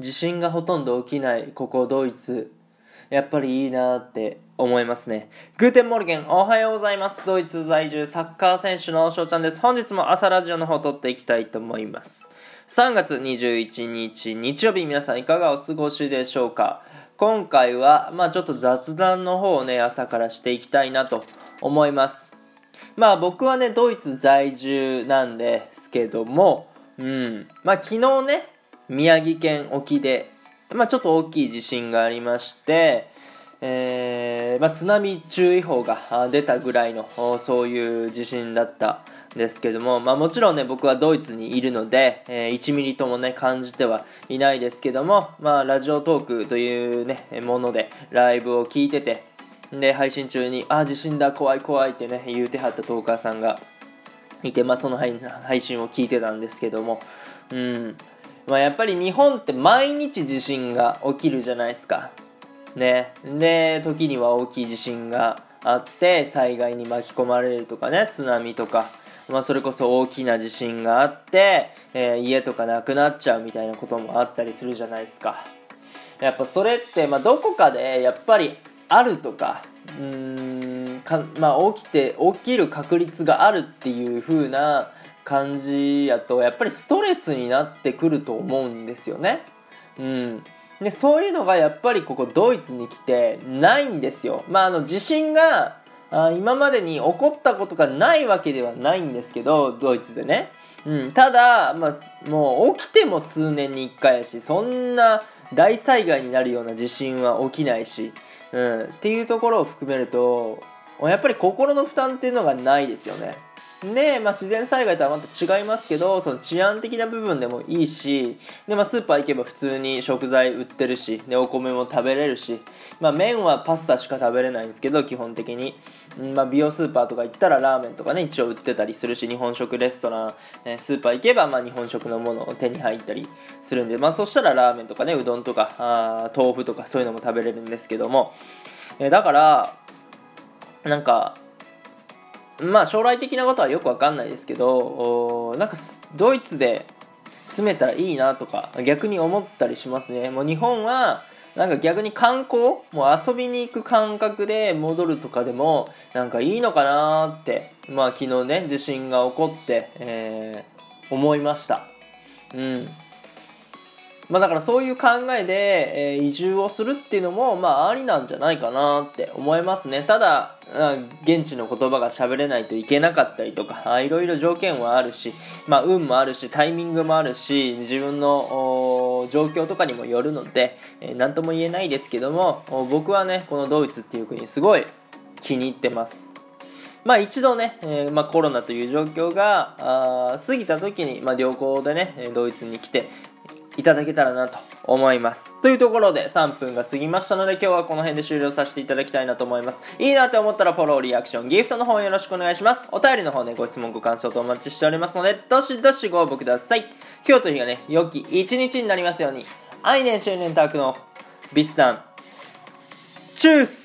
地震がほとんど起きないここドイツ。やっぱりいいなって思いますね。 Guten Morgen おはようございます。ドイツ在住サッカー選手の翔ちゃんです。本日も朝ラジオの方撮っていきたいと思います。3月21日日曜日皆さんいかがお過ごしでしょうか？今回はまあちょっと雑談の方をね朝からしていきたいなと思います。まあ僕はねドイツ在住なんですけどもうん。まあ昨日ね宮城県沖で、まあ、ちょっと大きい地震がありまして、えーまあ、津波注意報が出たぐらいのそういう地震だったんですけども、まあ、もちろんね僕はドイツにいるので、えー、1ミリともね感じてはいないですけども、まあ、ラジオトークというねものでライブを聞いててで配信中に「あ地震だ怖い怖い」ってね言うてはったトーカーさんがいて、まあ、その配信を聞いてたんですけどもうん。まあ、やっぱり日本って毎日地震が起きるじゃないですか。ね。で、時には大きい地震があって災害に巻き込まれるとかね、津波とか、まあ、それこそ大きな地震があって、えー、家とかなくなっちゃうみたいなこともあったりするじゃないですか。やっぱそれって、まあ、どこかでやっぱりあるとか、うーんか、まあ、起きて、起きる確率があるっていう風な、感じやとやっぱりストレスになってくると思うんですよね。うん、でそういうのがやっぱりここドイツに来てないんですよ。まあ、あの地震があ今までに起こったことがないわけではないんですけどドイツでね。うん、ただ、まあ、もう起きても数年に1回やしそんな大災害になるような地震は起きないし、うん、っていうところを含めるとやっぱり心の負担っていうのがないですよね。で、まあ、自然災害とはまた違いますけどその治安的な部分でもいいしで、まあ、スーパー行けば普通に食材売ってるしでお米も食べれるし、まあ、麺はパスタしか食べれないんですけど基本的に、まあ、美容スーパーとか行ったらラーメンとかね一応売ってたりするし日本食レストラン、えスーパー行けば、まあ、日本食のものを手に入ったりするんで、まあ、そしたらラーメンとかねうどんとかあ豆腐とかそういうのも食べれるんですけども、えだからなんかまあ将来的なことはよくわかんないですけどなんかドイツで住めたらいいなとか逆に思ったりしますね。もう日本はなんか逆に観光もう遊びに行く感覚で戻るとかでもなんかいいのかなってまあ昨日ね地震が起こって、えー、思いました。うん。まあ、だからそういう考えで、えー、移住をするっていうのも、まあ、ありなんじゃないかなって思いますね。ただ、現地の言葉が喋れないといけなかったりとか、いろいろ条件はあるし、まあ、運もあるし、タイミングもあるし、自分の状況とかにもよるので、えー、何とも言えないですけども、僕はね、このドイツっていう国すごい気に入ってます。まあ一度ね、えー、まあ、コロナという状況があ過ぎた時に、まあ、旅行でねドイツに来て、いただけたらなと思います。というところで3分が過ぎましたので今日はこの辺で終了させていただきたいなと思います。いいなって思ったらフォロー、リアクション、ギフトの方よろしくお願いします。お便りの方ね、ご質問、ご感想とお待ちしておりますので、どしどしご応募ください。今日という日がね、良き一日になりますように。愛年周年タークのビスタン。チュース